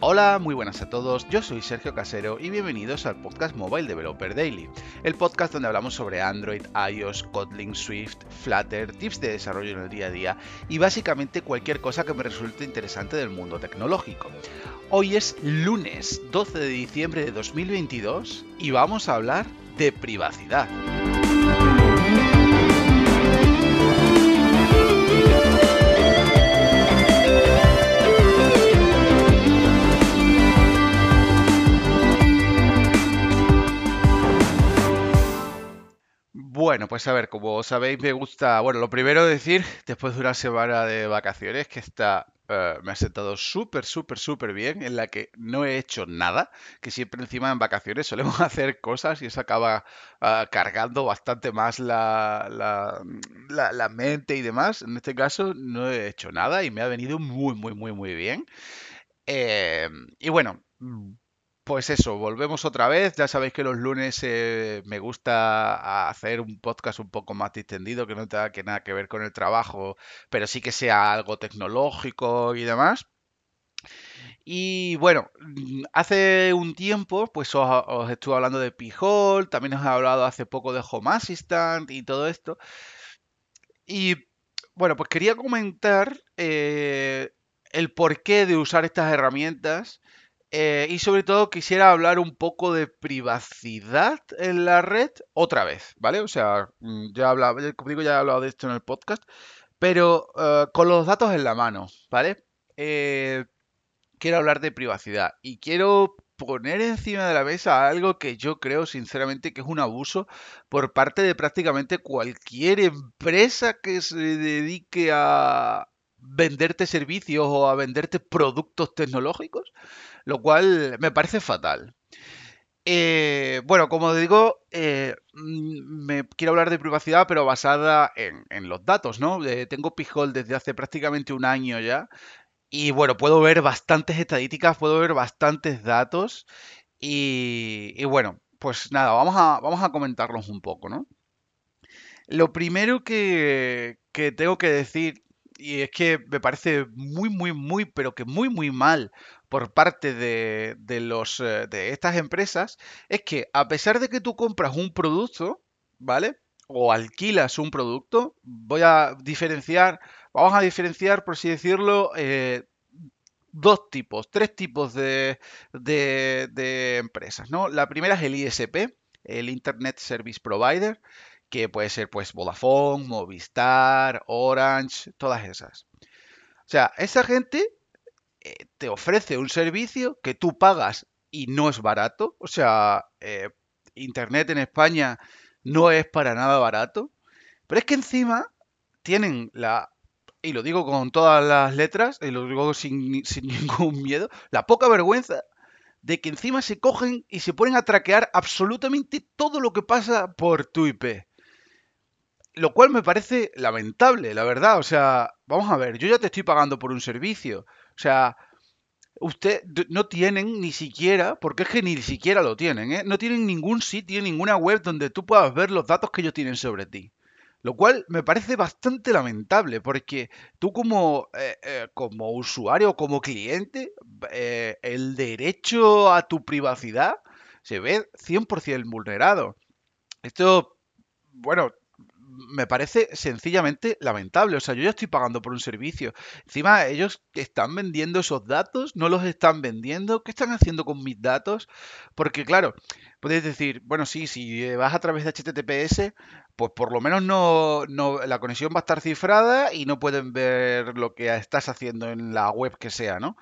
Hola, muy buenas a todos, yo soy Sergio Casero y bienvenidos al podcast Mobile Developer Daily, el podcast donde hablamos sobre Android, iOS, Kotlin, Swift, Flutter, tips de desarrollo en el día a día y básicamente cualquier cosa que me resulte interesante del mundo tecnológico. Hoy es lunes 12 de diciembre de 2022 y vamos a hablar de privacidad. Bueno, pues a ver, como sabéis, me gusta. Bueno, lo primero decir, después de una semana de vacaciones, que está, eh, me ha sentado súper, súper, súper bien, en la que no he hecho nada, que siempre encima en vacaciones solemos hacer cosas y eso acaba ah, cargando bastante más la, la, mente y demás. En este caso, no he hecho nada y me ha venido muy, muy, muy, muy bien. Eh, y bueno, pues eso, volvemos otra vez. Ya sabéis que los lunes eh, me gusta hacer un podcast un poco más distendido, que no tenga que nada que ver con el trabajo, pero sí que sea algo tecnológico y demás. Y bueno, hace un tiempo, pues os, os estuve hablando de Pijol, también os he hablado hace poco de Home Assistant y todo esto. Y bueno, pues quería comentar eh, el porqué de usar estas herramientas eh, y sobre todo quisiera hablar un poco de privacidad en la red otra vez, ¿vale? O sea, mm, ya he hablado, ya- como digo, ya he hablado de esto en el podcast, pero eh, con los datos en la mano, ¿vale? Eh, quiero hablar de privacidad y quiero poner encima de la mesa algo que yo creo sinceramente que es un abuso por parte de prácticamente cualquier empresa que se dedique a venderte servicios o a venderte productos tecnológicos, lo cual me parece fatal. Eh, bueno, como digo, eh, mm, me quiero hablar de privacidad, pero basada en, los datos, ¿no? Eh, tengo Pijol desde hace prácticamente un año ya y bueno, puedo ver bastantes estadísticas, puedo ver bastantes datos y, y bueno, pues nada, vamos a, vamos a comentarlos un poco, ¿no? Lo primero que, que tengo que decir, y es que me parece muy, muy, muy, pero que muy, muy mal por parte de, de los, eh, de estas empresas, es que a pesar de que tú compras un producto, ¿vale? O alquilas un producto, voy a diferenciar, vamos a diferenciar, por así decirlo, eh, dos tipos, tres tipos de, de- de empresas, ¿no? La primera es el ISP, el Internet Service Provider, que puede ser pues Vodafone, Movistar, Orange, todas esas. O sea, esa gente eh, te ofrece un servicio que tú pagas y no es barato. O sea, eh, Internet en España no es para nada barato. Pero es que encima tienen la y lo digo con todas las letras, y lo digo sin, sin ningún miedo, la poca vergüenza de que encima se cogen y se ponen a traquear absolutamente todo lo que pasa por tu IP. Lo cual me parece lamentable, la verdad. O sea, vamos a ver, yo ya te estoy pagando por un servicio. O sea, usted no tienen ni siquiera, porque es que ni siquiera lo tienen, ¿eh? No tienen ningún sitio, ninguna web donde tú puedas ver los datos que ellos tienen sobre ti. Lo cual me parece bastante lamentable, porque tú como, eh, eh, como usuario, como cliente, eh, el derecho a tu privacidad se ve 100% vulnerado. Esto, bueno, me parece sencillamente lamentable. O sea, yo ya estoy pagando por un servicio. Encima, ellos están vendiendo esos datos, no los están vendiendo. ¿Qué están haciendo con mis datos? Porque, claro, puedes decir, bueno, sí, si vas a través de HTTPS, pues por lo menos no, no, la conexión va a estar cifrada y no pueden ver lo que estás haciendo en la web que sea, ¿no?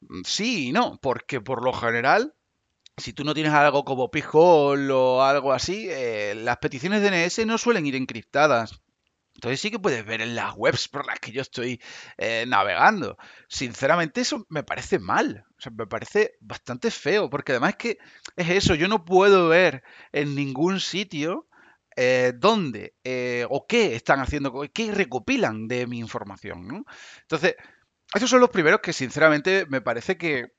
Mm, Sí y no, porque por lo general si tú no tienes algo como P-Hole o algo así, eh, las peticiones DNS no suelen ir encriptadas. Entonces sí que puedes ver en las webs por las que yo estoy eh, navegando. Sinceramente eso me parece mal. O sea, me parece bastante feo. Porque además es que es eso. Yo no puedo ver en ningún sitio eh, dónde o qué están haciendo, qué recopilan de mi información. Entonces, esos son los primeros que sinceramente me parece que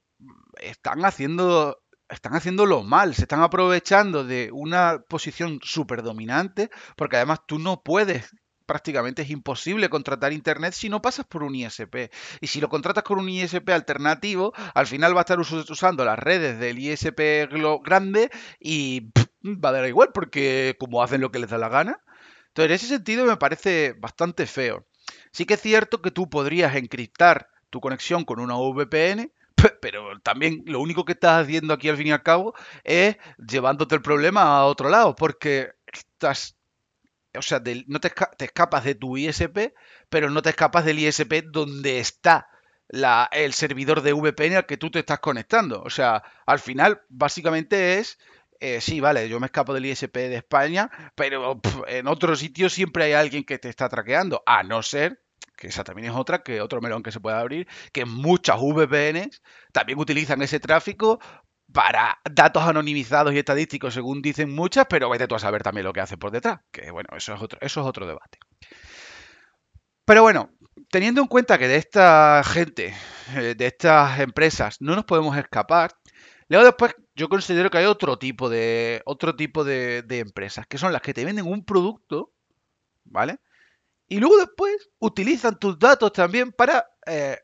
están haciendo, están haciéndolo mal, se están aprovechando de una posición súper dominante, porque además tú no puedes prácticamente es imposible contratar internet si no pasas por un ISP. Y si lo contratas con un ISP alternativo, al final va a estar usando las redes del ISP grande y va a dar igual porque como hacen lo que les da la gana. Entonces, en ese sentido me parece bastante feo. Sí que es cierto que tú podrías encriptar tu conexión con una VPN, pero también lo único que estás haciendo aquí al fin y al cabo es llevándote el problema a otro lado, porque estás, o sea, no te, escapas de tu ISP, pero no te escapas del ISP donde está la, el servidor de VPN al que tú te estás conectando. O sea, al final, básicamente es eh, sí, vale, yo me escapo del ISP de España, pero en otro sitio siempre hay alguien que te está traqueando, a no ser que esa también es otra, que otro melón que se puede abrir, que muchas VPNs también utilizan ese tráfico para datos anonimizados y estadísticos, según dicen muchas, pero vete tú a saber también lo que hace por detrás, que bueno, eso es otro, eso es otro debate. Pero bueno, teniendo en cuenta que de esta gente, eh, de estas empresas, no nos podemos escapar, luego después yo considero que hay otro tipo de, otro tipo de empresas, que son las que te venden un producto, ¿vale? Y luego después utilizan tus datos también para, eh,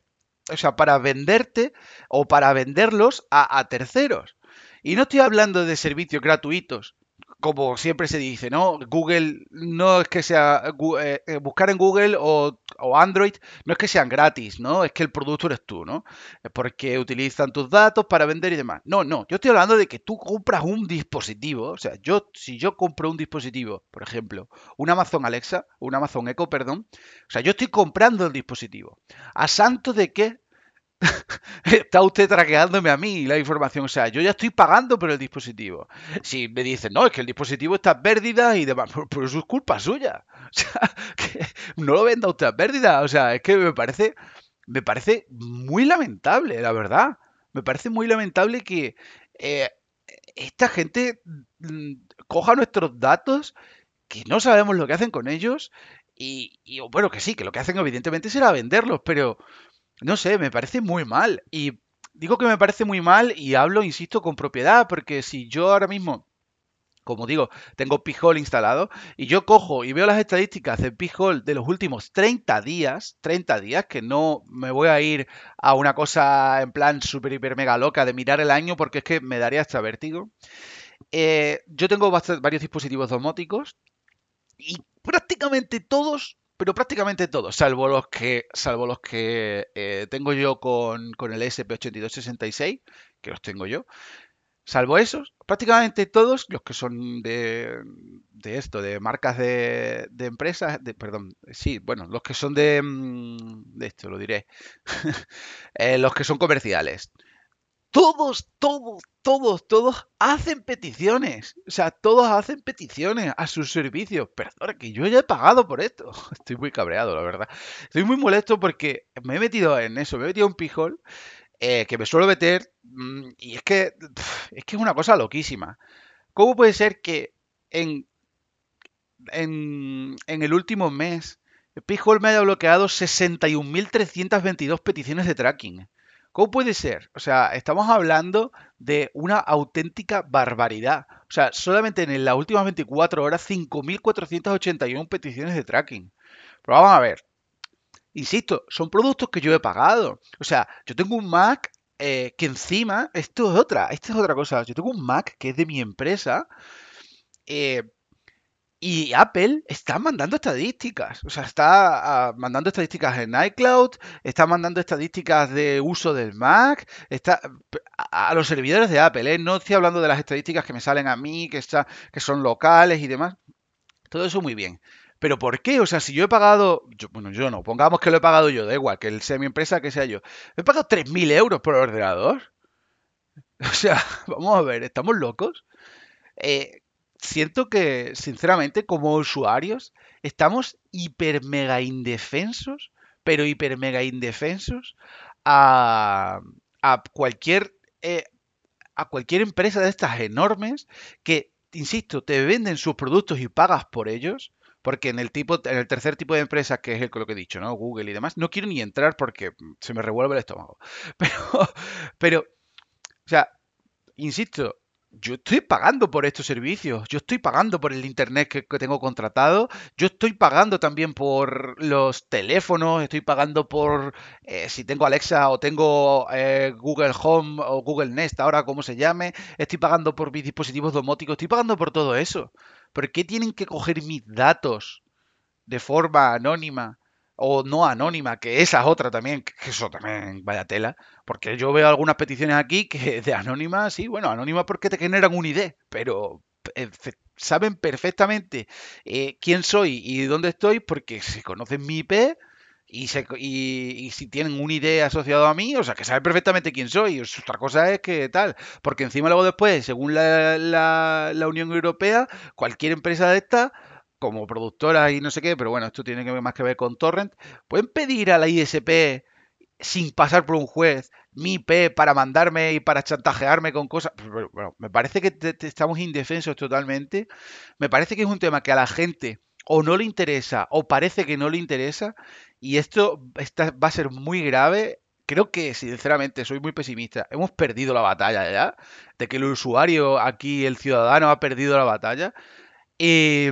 o sea, para venderte o para venderlos a, a terceros. Y no estoy hablando de servicios gratuitos, como siempre se dice, ¿no? Google no es que sea eh, eh, buscar en Google o, Android no es que sean gratis, ¿no? Es que el producto eres tú, ¿no? Porque utilizan tus datos para vender y demás. No, no, yo estoy hablando de que tú compras un dispositivo, o sea, yo si yo compro un dispositivo, por ejemplo, un Amazon Alexa, un Amazon Echo, perdón, o sea, yo estoy comprando el dispositivo. ¿A santo de qué está usted traqueándome a mí la información. O sea, yo ya estoy pagando por el dispositivo. Si me dicen, no, es que el dispositivo está pérdida y demás, pues eso es culpa suya. O sea, que no lo venda usted a pérdida. O sea, es que me parece, me parece muy lamentable, la verdad. Me parece muy lamentable que eh, esta gente mm, coja nuestros datos, que no sabemos lo que hacen con ellos. Y bueno, que sí, que lo que hacen evidentemente será venderlos, pero no sé, me parece muy mal. Y digo que me parece muy mal y hablo, insisto, con propiedad, porque si yo ahora mismo, como digo, tengo Pijol instalado y yo cojo y veo las estadísticas de Pijol de los últimos 30 días, 30 días, que no me voy a ir a una cosa en plan super, hiper, mega loca de mirar el año porque es que me daría hasta vértigo. Eh, yo tengo varios dispositivos domóticos y prácticamente todos pero prácticamente todos, salvo los que, salvo los que eh, tengo yo con, el SP8266, que los tengo yo, salvo esos, prácticamente todos los que son de, de esto, de marcas de, de empresas, perdón, sí, bueno, los que son de, mm, de esto, lo diré, eh, los que son comerciales todos, todos, todos, todos hacen peticiones. O sea, todos hacen peticiones a sus servicios. Perdón, que yo ya he pagado por esto. Estoy muy cabreado, la verdad. Estoy muy molesto porque me he metido en eso, me he metido en un pijol eh, que me suelo meter mm, y es que, es que es una cosa loquísima. ¿Cómo puede ser que en, en, en el último mes Pijol me haya bloqueado 61.322 peticiones de tracking? ¿Cómo puede ser? O sea, estamos hablando de una auténtica barbaridad. O sea, solamente en las últimas 24 horas, 5.481 peticiones de tracking. Pero vamos a ver. Insisto, son productos que yo he pagado. O sea, yo tengo un Mac eh, que encima, esto es otra, esto es otra cosa. Yo tengo un Mac que es de mi empresa. Eh, y Apple está mandando estadísticas, o sea, está ah, mandando estadísticas en iCloud, está mandando estadísticas de uso del Mac, está a, los servidores de Apple, ¿eh? no estoy hablando de las estadísticas que me salen a mí, que, que son locales y demás. Todo eso muy bien. Pero ¿por qué? O sea, si yo he pagado, bueno, yo no, pongamos que lo he pagado yo, da igual, que sea mi empresa, que sea yo. He pagado 3.000 euros por ordenador. O sea, vamos a ver, ¿estamos locos? Eh, siento que, sinceramente, como usuarios, estamos hiper mega indefensos, pero hiper mega indefensos a, cualquier eh, a cualquier empresa de estas enormes que, insisto, te venden sus productos y pagas por ellos. Porque en el tipo, en el tercer tipo de empresa, que es el, lo que he dicho, ¿no? Google y demás, no quiero ni entrar porque se me revuelve el estómago. Pero, pero, o sea, insisto, yo estoy pagando por estos servicios, yo estoy pagando por el internet que, tengo contratado, yo estoy pagando también por los teléfonos, estoy pagando por eh, si tengo Alexa o tengo eh, Google Home o Google Nest, ahora como se llame, estoy pagando por mis dispositivos domóticos, estoy pagando por todo eso. ¿Por qué tienen que coger mis datos de forma anónima o no anónima, que esa es otra también, que eso también vaya tela, porque yo veo algunas peticiones aquí que de anónima, sí, bueno, anónima porque te generan un ID, pero eh, saben perfectamente eh, quién soy y dónde estoy porque se conocen mi IP y, se, y, y, si tienen un ID asociado a mí, o sea, que saben perfectamente quién soy. Otra cosa es que tal, porque encima luego después, según la, la, la Unión Europea, cualquier empresa de estas como productora y no sé qué, pero bueno, esto tiene que ver más que ver con Torrent, pueden pedir a la ISP sin pasar por un juez mi IP para mandarme y para chantajearme con cosas. Bueno, me parece que te estamos indefensos totalmente. Me parece que es un tema que a la gente o no le interesa o parece que no le interesa y esto está, va a ser muy grave. Creo que, sinceramente, soy muy pesimista. Hemos perdido la batalla ya. De que el usuario aquí, el ciudadano, ha perdido la batalla. Y,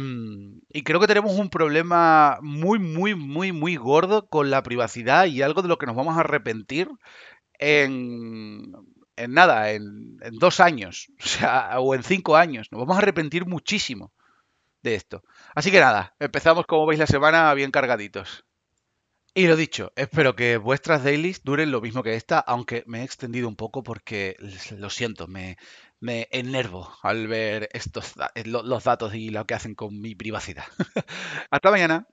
y, creo que tenemos un problema muy, muy, muy, muy gordo con la privacidad y algo de lo que nos vamos a arrepentir en, en nada, en, en, dos años, o sea, o en cinco años. Nos vamos a arrepentir muchísimo de esto. Así que nada, empezamos como veis la semana bien cargaditos. Y lo dicho, espero que vuestras dailies duren lo mismo que esta, aunque me he extendido un poco porque lo siento, me, me enervo al ver estos los datos y lo que hacen con mi privacidad. Hasta mañana.